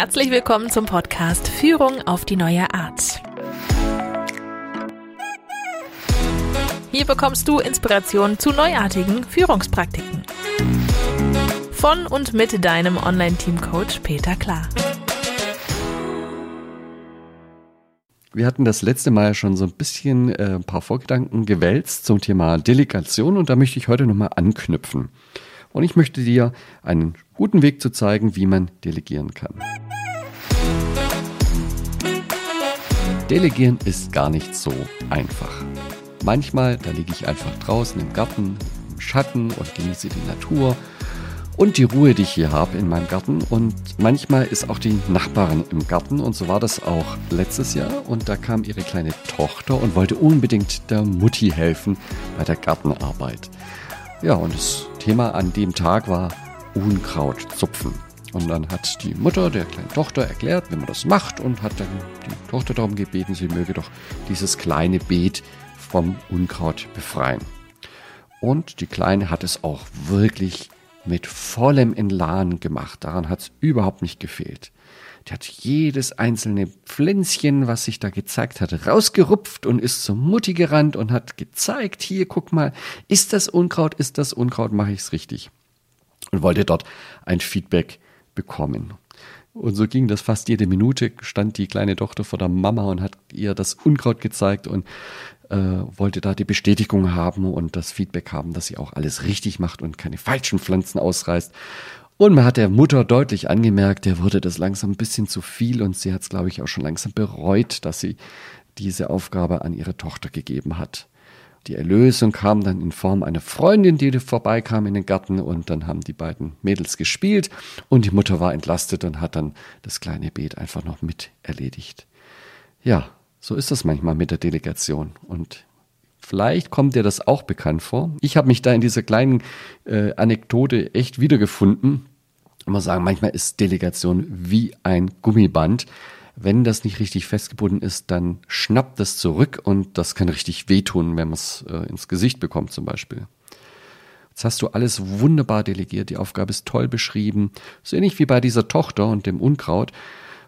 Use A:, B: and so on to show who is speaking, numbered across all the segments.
A: Herzlich willkommen zum Podcast Führung auf die neue Art. Hier bekommst du Inspiration zu neuartigen Führungspraktiken. Von und mit deinem Online-Team-Coach Peter Klar.
B: Wir hatten das letzte Mal schon so ein bisschen äh, ein paar Vorgedanken gewälzt zum Thema Delegation und da möchte ich heute nochmal anknüpfen. Und ich möchte dir einen guten Weg zu zeigen, wie man delegieren kann. Delegieren ist gar nicht so einfach. Manchmal, da liege ich einfach draußen im Garten, im Schatten und genieße die Natur und die Ruhe, die ich hier habe in meinem Garten. Und manchmal ist auch die Nachbarin im Garten und so war das auch letztes Jahr. Und da kam ihre kleine Tochter und wollte unbedingt der Mutti helfen bei der Gartenarbeit. Ja, und das Thema an dem Tag war Unkraut zupfen. Und dann hat die Mutter der kleinen Tochter erklärt, wie man das macht und hat dann die Tochter darum gebeten, sie möge doch dieses kleine Beet vom Unkraut befreien. Und die Kleine hat es auch wirklich mit vollem Elan gemacht. Daran hat es überhaupt nicht gefehlt. Die hat jedes einzelne Pflänzchen, was sich da gezeigt hat, rausgerupft und ist zur Mutti gerannt und hat gezeigt, hier, guck mal, ist das Unkraut, ist das Unkraut, mache ich es richtig. Und wollte dort ein Feedback bekommen. Und so ging das fast jede Minute, stand die kleine Tochter vor der Mama und hat ihr das Unkraut gezeigt und äh, wollte da die Bestätigung haben und das Feedback haben, dass sie auch alles richtig macht und keine falschen Pflanzen ausreißt. Und man hat der Mutter deutlich angemerkt, der wurde das langsam ein bisschen zu viel und sie hat es, glaube ich, auch schon langsam bereut, dass sie diese Aufgabe an ihre Tochter gegeben hat. Die Erlösung kam dann in Form einer Freundin, die vorbeikam in den Garten und dann haben die beiden Mädels gespielt und die Mutter war entlastet und hat dann das kleine Beet einfach noch mit erledigt. Ja, so ist das manchmal mit der Delegation und Vielleicht kommt dir das auch bekannt vor. Ich habe mich da in dieser kleinen äh, Anekdote echt wiedergefunden. Ich muss sagen, manchmal ist Delegation wie ein Gummiband. Wenn das nicht richtig festgebunden ist, dann schnappt das zurück und das kann richtig wehtun, wenn man es äh, ins Gesicht bekommt zum Beispiel. Jetzt hast du alles wunderbar delegiert, die Aufgabe ist toll beschrieben, so ähnlich wie bei dieser Tochter und dem Unkraut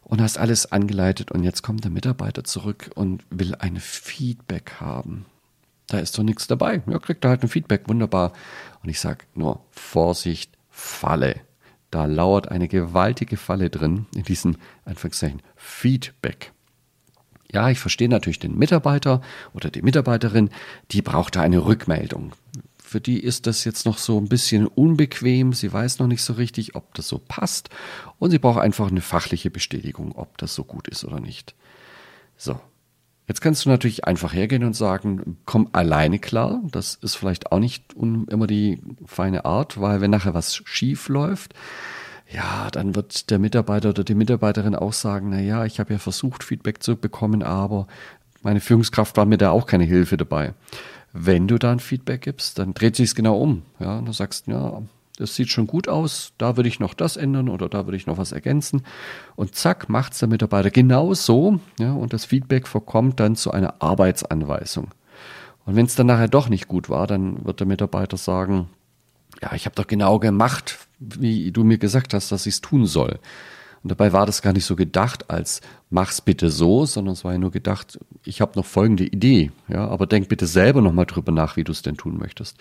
B: und hast alles angeleitet und jetzt kommt der Mitarbeiter zurück und will ein Feedback haben. Da ist doch nichts dabei. Ja, kriegt er halt ein Feedback, wunderbar. Und ich sage nur, Vorsicht, Falle. Da lauert eine gewaltige Falle drin in diesem Anführungszeichen Feedback. Ja, ich verstehe natürlich den Mitarbeiter oder die Mitarbeiterin, die braucht da eine Rückmeldung. Für die ist das jetzt noch so ein bisschen unbequem. Sie weiß noch nicht so richtig, ob das so passt. Und sie braucht einfach eine fachliche Bestätigung, ob das so gut ist oder nicht. So, Jetzt kannst du natürlich einfach hergehen und sagen, komm alleine klar. Das ist vielleicht auch nicht immer die feine Art, weil wenn nachher was schief läuft, ja, dann wird der Mitarbeiter oder die Mitarbeiterin auch sagen, na ja, ich habe ja versucht, Feedback zu bekommen, aber meine Führungskraft war mir da auch keine Hilfe dabei. Wenn du dann Feedback gibst, dann dreht sich es genau um. Ja, und du sagst, ja, das sieht schon gut aus, da würde ich noch das ändern oder da würde ich noch was ergänzen. Und zack, macht es der Mitarbeiter genau so. Ja, und das Feedback verkommt dann zu einer Arbeitsanweisung. Und wenn es dann nachher doch nicht gut war, dann wird der Mitarbeiter sagen, ja, ich habe doch genau gemacht, wie du mir gesagt hast, dass ich es tun soll. Und dabei war das gar nicht so gedacht als mach's bitte so, sondern es war ja nur gedacht, ich habe noch folgende Idee, ja, aber denk bitte selber nochmal drüber nach, wie du es denn tun möchtest.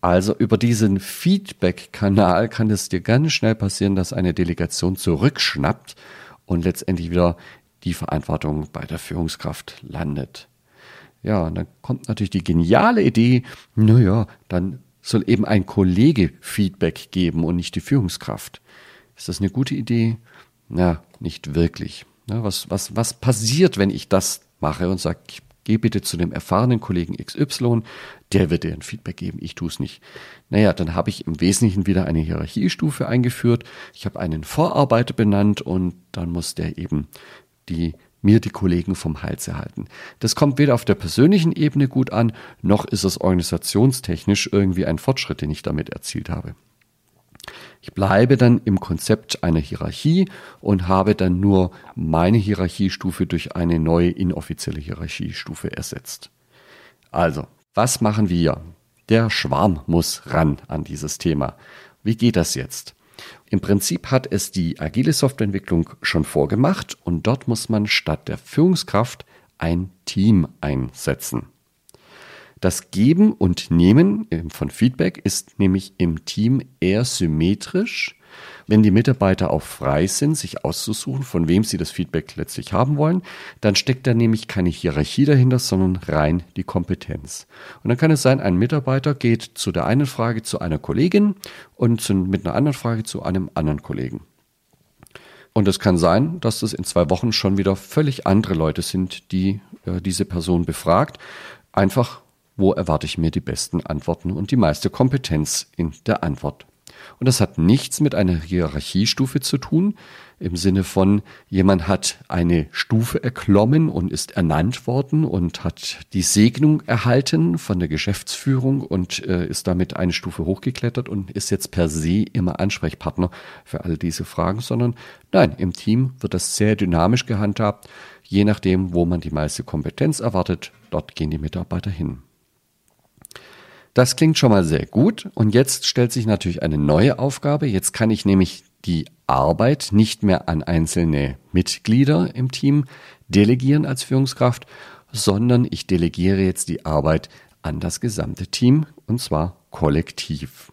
B: Also über diesen Feedback-Kanal kann es dir ganz schnell passieren, dass eine Delegation zurückschnappt und letztendlich wieder die Verantwortung bei der Führungskraft landet. Ja, und dann kommt natürlich die geniale Idee, naja, dann soll eben ein Kollege Feedback geben und nicht die Führungskraft. Ist das eine gute Idee? Na, nicht wirklich. was, was, was passiert, wenn ich das mache und sage, ich Geh bitte zu dem erfahrenen Kollegen XY, der wird dir ein Feedback geben, ich tue es nicht. Naja, dann habe ich im Wesentlichen wieder eine Hierarchiestufe eingeführt. Ich habe einen Vorarbeiter benannt und dann muss der eben die mir die Kollegen vom Hals erhalten. Das kommt weder auf der persönlichen Ebene gut an, noch ist es organisationstechnisch irgendwie ein Fortschritt, den ich damit erzielt habe. Ich bleibe dann im Konzept einer Hierarchie und habe dann nur meine Hierarchiestufe durch eine neue inoffizielle Hierarchiestufe ersetzt. Also, was machen wir? Der Schwarm muss ran an dieses Thema. Wie geht das jetzt? Im Prinzip hat es die agile Softwareentwicklung schon vorgemacht und dort muss man statt der Führungskraft ein Team einsetzen. Das Geben und Nehmen von Feedback ist nämlich im Team eher symmetrisch wenn die Mitarbeiter auch frei sind, sich auszusuchen, von wem sie das Feedback letztlich haben wollen, dann steckt da nämlich keine Hierarchie dahinter, sondern rein die Kompetenz. Und dann kann es sein, ein Mitarbeiter geht zu der einen Frage zu einer Kollegin und zu, mit einer anderen Frage zu einem anderen Kollegen. Und es kann sein, dass das in zwei Wochen schon wieder völlig andere Leute sind, die äh, diese Person befragt. Einfach, wo erwarte ich mir die besten Antworten und die meiste Kompetenz in der Antwort. Und das hat nichts mit einer Hierarchiestufe zu tun, im Sinne von, jemand hat eine Stufe erklommen und ist ernannt worden und hat die Segnung erhalten von der Geschäftsführung und äh, ist damit eine Stufe hochgeklettert und ist jetzt per se immer Ansprechpartner für all diese Fragen, sondern nein, im Team wird das sehr dynamisch gehandhabt, je nachdem, wo man die meiste Kompetenz erwartet, dort gehen die Mitarbeiter hin. Das klingt schon mal sehr gut. Und jetzt stellt sich natürlich eine neue Aufgabe. Jetzt kann ich nämlich die Arbeit nicht mehr an einzelne Mitglieder im Team delegieren als Führungskraft, sondern ich delegiere jetzt die Arbeit an das gesamte Team und zwar kollektiv.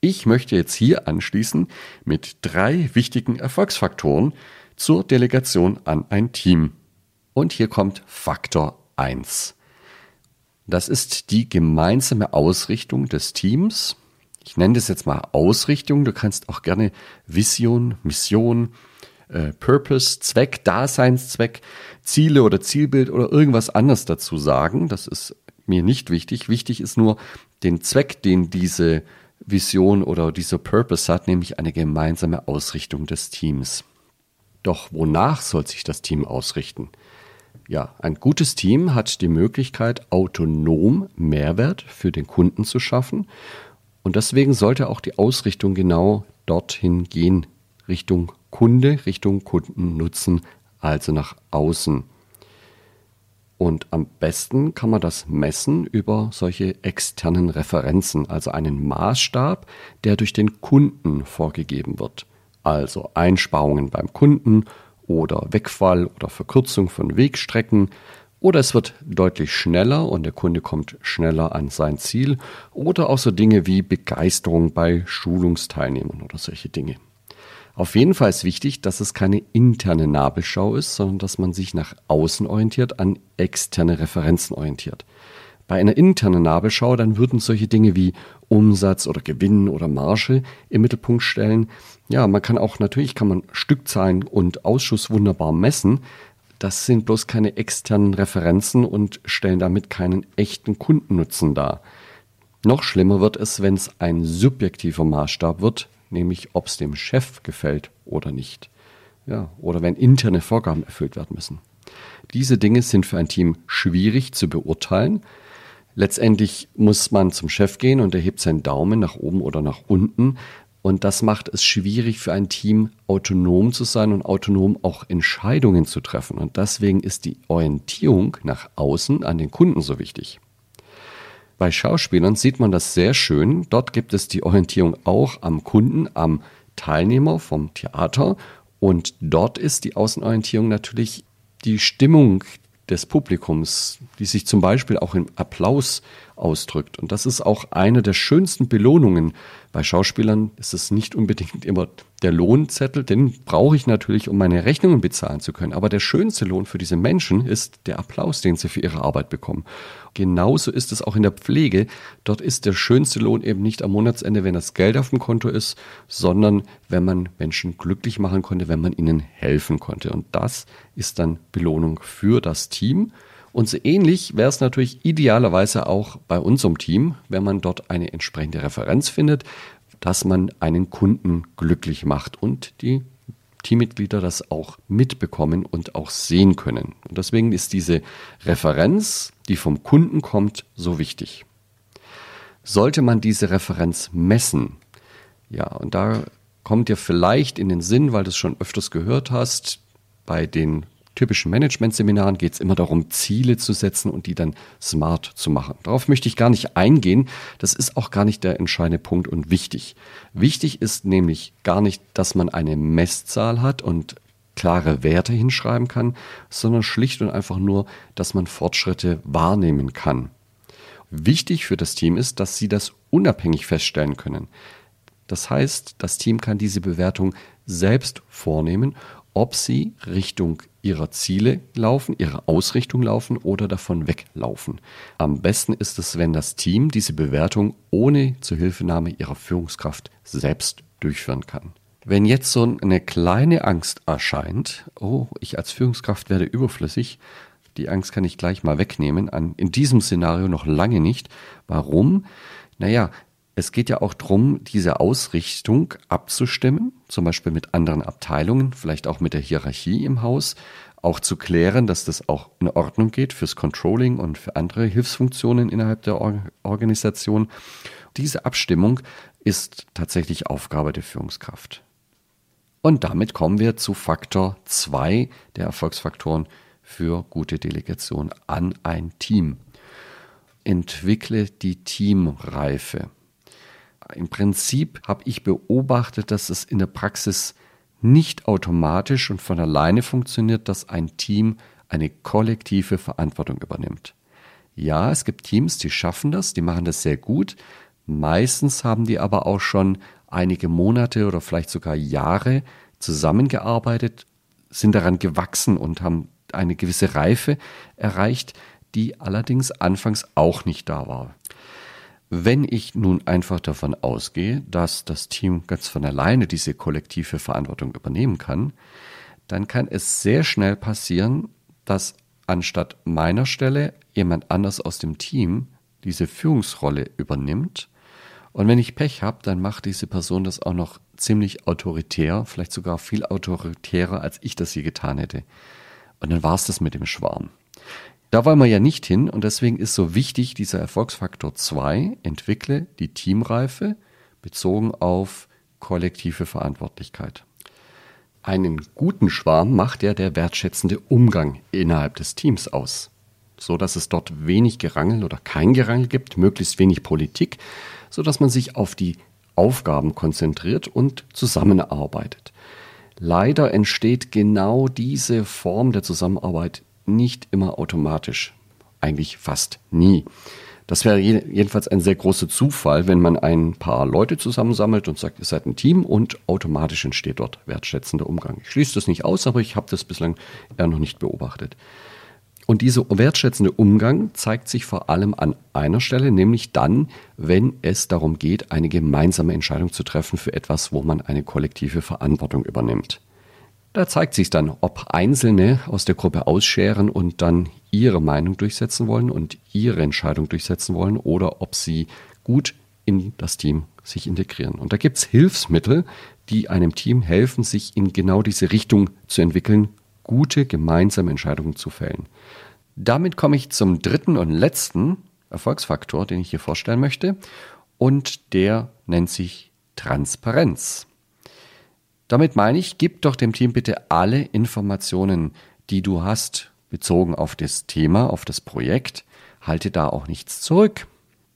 B: Ich möchte jetzt hier anschließen mit drei wichtigen Erfolgsfaktoren zur Delegation an ein Team. Und hier kommt Faktor 1. Das ist die gemeinsame Ausrichtung des Teams. Ich nenne das jetzt mal Ausrichtung. Du kannst auch gerne Vision, Mission, äh, Purpose, Zweck, Daseinszweck, Ziele oder Zielbild oder irgendwas anderes dazu sagen. Das ist mir nicht wichtig. Wichtig ist nur den Zweck, den diese Vision oder dieser Purpose hat, nämlich eine gemeinsame Ausrichtung des Teams. Doch wonach soll sich das Team ausrichten? Ja, ein gutes Team hat die Möglichkeit, autonom Mehrwert für den Kunden zu schaffen. Und deswegen sollte auch die Ausrichtung genau dorthin gehen, Richtung Kunde, Richtung Kundennutzen, also nach außen. Und am besten kann man das messen über solche externen Referenzen, also einen Maßstab, der durch den Kunden vorgegeben wird. Also Einsparungen beim Kunden oder Wegfall oder Verkürzung von Wegstrecken oder es wird deutlich schneller und der Kunde kommt schneller an sein Ziel oder auch so Dinge wie Begeisterung bei Schulungsteilnehmern oder solche Dinge. Auf jeden Fall ist wichtig, dass es keine interne Nabelschau ist, sondern dass man sich nach außen orientiert, an externe Referenzen orientiert. Bei einer internen Nabelschau, dann würden solche Dinge wie Umsatz oder Gewinn oder Marge im Mittelpunkt stellen. Ja, man kann auch, natürlich kann man Stückzahlen und Ausschuss wunderbar messen. Das sind bloß keine externen Referenzen und stellen damit keinen echten Kundennutzen dar. Noch schlimmer wird es, wenn es ein subjektiver Maßstab wird, nämlich ob es dem Chef gefällt oder nicht. Ja, oder wenn interne Vorgaben erfüllt werden müssen. Diese Dinge sind für ein Team schwierig zu beurteilen, Letztendlich muss man zum Chef gehen und er hebt seinen Daumen nach oben oder nach unten. Und das macht es schwierig für ein Team, autonom zu sein und autonom auch Entscheidungen zu treffen. Und deswegen ist die Orientierung nach außen an den Kunden so wichtig. Bei Schauspielern sieht man das sehr schön. Dort gibt es die Orientierung auch am Kunden, am Teilnehmer vom Theater. Und dort ist die Außenorientierung natürlich die Stimmung, des Publikums, die sich zum Beispiel auch im Applaus ausdrückt. Und das ist auch eine der schönsten Belohnungen. Bei Schauspielern ist es nicht unbedingt immer der Lohnzettel, den brauche ich natürlich, um meine Rechnungen bezahlen zu können. Aber der schönste Lohn für diese Menschen ist der Applaus, den sie für ihre Arbeit bekommen. Genauso ist es auch in der Pflege. Dort ist der schönste Lohn eben nicht am Monatsende, wenn das Geld auf dem Konto ist, sondern wenn man Menschen glücklich machen konnte, wenn man ihnen helfen konnte. Und das ist dann Belohnung für das Team. Und so ähnlich wäre es natürlich idealerweise auch bei unserem Team, wenn man dort eine entsprechende Referenz findet, dass man einen Kunden glücklich macht und die Teammitglieder das auch mitbekommen und auch sehen können. Und deswegen ist diese Referenz, die vom Kunden kommt, so wichtig. Sollte man diese Referenz messen, ja, und da kommt dir vielleicht in den Sinn, weil du es schon öfters gehört hast, bei den typischen Management-Seminaren geht es immer darum, Ziele zu setzen und die dann smart zu machen. Darauf möchte ich gar nicht eingehen. Das ist auch gar nicht der entscheidende Punkt und wichtig. Wichtig ist nämlich gar nicht, dass man eine Messzahl hat und klare Werte hinschreiben kann, sondern schlicht und einfach nur, dass man Fortschritte wahrnehmen kann. Wichtig für das Team ist, dass sie das unabhängig feststellen können. Das heißt, das Team kann diese Bewertung selbst vornehmen, ob sie Richtung ihrer Ziele laufen, ihrer Ausrichtung laufen oder davon weglaufen. Am besten ist es, wenn das Team diese Bewertung ohne Zuhilfenahme ihrer Führungskraft selbst durchführen kann. Wenn jetzt so eine kleine Angst erscheint, oh, ich als Führungskraft werde überflüssig, die Angst kann ich gleich mal wegnehmen, in diesem Szenario noch lange nicht. Warum? Naja, es geht ja auch darum, diese Ausrichtung abzustimmen, zum Beispiel mit anderen Abteilungen, vielleicht auch mit der Hierarchie im Haus, auch zu klären, dass das auch in Ordnung geht fürs Controlling und für andere Hilfsfunktionen innerhalb der Organisation. Diese Abstimmung ist tatsächlich Aufgabe der Führungskraft. Und damit kommen wir zu Faktor 2 der Erfolgsfaktoren für gute Delegation an ein Team. Entwickle die Teamreife. Im Prinzip habe ich beobachtet, dass es in der Praxis nicht automatisch und von alleine funktioniert, dass ein Team eine kollektive Verantwortung übernimmt. Ja, es gibt Teams, die schaffen das, die machen das sehr gut. Meistens haben die aber auch schon einige Monate oder vielleicht sogar Jahre zusammengearbeitet, sind daran gewachsen und haben eine gewisse Reife erreicht, die allerdings anfangs auch nicht da war. Wenn ich nun einfach davon ausgehe, dass das Team ganz von alleine diese kollektive Verantwortung übernehmen kann, dann kann es sehr schnell passieren, dass anstatt meiner Stelle jemand anders aus dem Team diese Führungsrolle übernimmt. Und wenn ich Pech habe, dann macht diese Person das auch noch ziemlich autoritär, vielleicht sogar viel autoritärer, als ich das je getan hätte. Und dann war es das mit dem Schwarm. Da wollen wir ja nicht hin und deswegen ist so wichtig dieser Erfolgsfaktor 2, entwickle die Teamreife bezogen auf kollektive Verantwortlichkeit. Einen guten Schwarm macht ja der wertschätzende Umgang innerhalb des Teams aus, so dass es dort wenig Gerangel oder kein Gerangel gibt, möglichst wenig Politik, so dass man sich auf die Aufgaben konzentriert und zusammenarbeitet. Leider entsteht genau diese Form der Zusammenarbeit nicht immer automatisch. Eigentlich fast nie. Das wäre jedenfalls ein sehr großer Zufall, wenn man ein paar Leute zusammensammelt und sagt, ihr seid ein Team und automatisch entsteht dort wertschätzender Umgang. Ich schließe das nicht aus, aber ich habe das bislang eher noch nicht beobachtet. Und dieser wertschätzende Umgang zeigt sich vor allem an einer Stelle, nämlich dann, wenn es darum geht, eine gemeinsame Entscheidung zu treffen für etwas, wo man eine kollektive Verantwortung übernimmt. Da zeigt sich dann, ob Einzelne aus der Gruppe ausscheren und dann ihre Meinung durchsetzen wollen und ihre Entscheidung durchsetzen wollen oder ob sie gut in das Team sich integrieren. Und da gibt es Hilfsmittel, die einem Team helfen, sich in genau diese Richtung zu entwickeln, gute gemeinsame Entscheidungen zu fällen. Damit komme ich zum dritten und letzten Erfolgsfaktor, den ich hier vorstellen möchte. Und der nennt sich Transparenz. Damit meine ich, gib doch dem Team bitte alle Informationen, die du hast, bezogen auf das Thema, auf das Projekt. Halte da auch nichts zurück.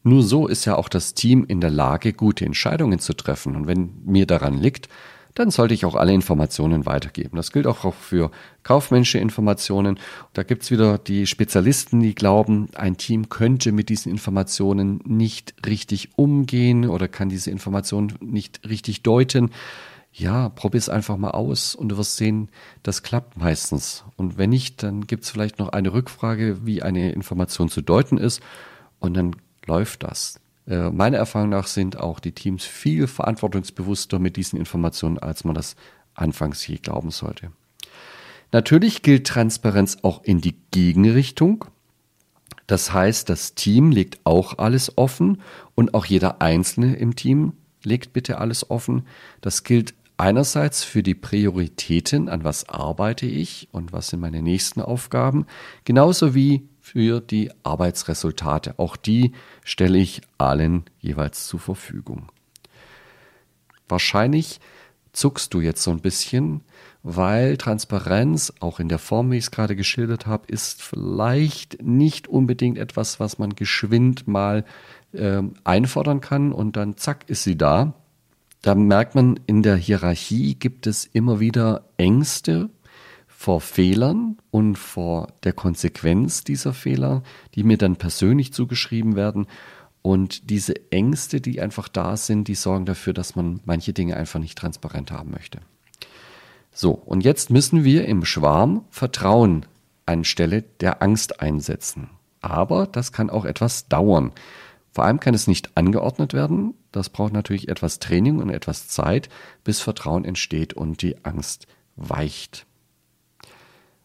B: Nur so ist ja auch das Team in der Lage, gute Entscheidungen zu treffen. Und wenn mir daran liegt, dann sollte ich auch alle Informationen weitergeben. Das gilt auch für kaufmännische Informationen. Da gibt es wieder die Spezialisten, die glauben, ein Team könnte mit diesen Informationen nicht richtig umgehen oder kann diese Informationen nicht richtig deuten ja, probier es einfach mal aus und du wirst sehen, das klappt meistens. Und wenn nicht, dann gibt es vielleicht noch eine Rückfrage, wie eine Information zu deuten ist und dann läuft das. Äh, meiner Erfahrung nach sind auch die Teams viel verantwortungsbewusster mit diesen Informationen, als man das anfangs je glauben sollte. Natürlich gilt Transparenz auch in die Gegenrichtung. Das heißt, das Team legt auch alles offen und auch jeder Einzelne im Team legt bitte alles offen. Das gilt einerseits für die Prioritäten, an was arbeite ich und was sind meine nächsten Aufgaben, genauso wie für die Arbeitsresultate. Auch die stelle ich allen jeweils zur Verfügung. Wahrscheinlich zuckst du jetzt so ein bisschen, weil Transparenz, auch in der Form, wie ich es gerade geschildert habe, ist vielleicht nicht unbedingt etwas, was man geschwind mal äh, einfordern kann und dann zack ist sie da. Da merkt man, in der Hierarchie gibt es immer wieder Ängste vor Fehlern und vor der Konsequenz dieser Fehler, die mir dann persönlich zugeschrieben werden. Und diese Ängste, die einfach da sind, die sorgen dafür, dass man manche Dinge einfach nicht transparent haben möchte. So, und jetzt müssen wir im Schwarm Vertrauen anstelle der Angst einsetzen. Aber das kann auch etwas dauern. Vor allem kann es nicht angeordnet werden. Das braucht natürlich etwas Training und etwas Zeit, bis Vertrauen entsteht und die Angst weicht.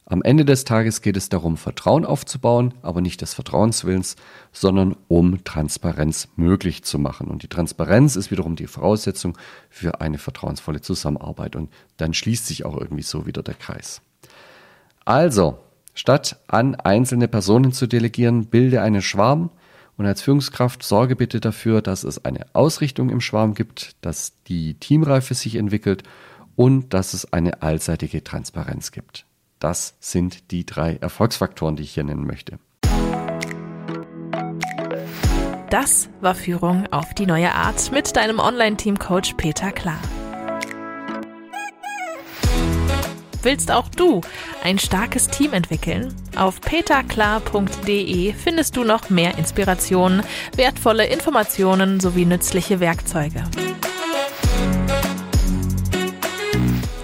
B: Am Ende des Tages geht es darum, Vertrauen aufzubauen, aber nicht des Vertrauenswillens, sondern um Transparenz möglich zu machen. Und die Transparenz ist wiederum die Voraussetzung für eine vertrauensvolle Zusammenarbeit. Und dann schließt sich auch irgendwie so wieder der Kreis. Also, statt an einzelne Personen zu delegieren, bilde einen Schwarm und als Führungskraft sorge bitte dafür, dass es eine Ausrichtung im Schwarm gibt, dass die Teamreife sich entwickelt und dass es eine allseitige Transparenz gibt. Das sind die drei Erfolgsfaktoren, die ich hier nennen möchte.
A: Das war Führung auf die neue Art mit deinem Online-Team-Coach Peter Klar. Willst auch du ein starkes Team entwickeln? Auf peterklar.de findest du noch mehr Inspirationen, wertvolle Informationen sowie nützliche Werkzeuge.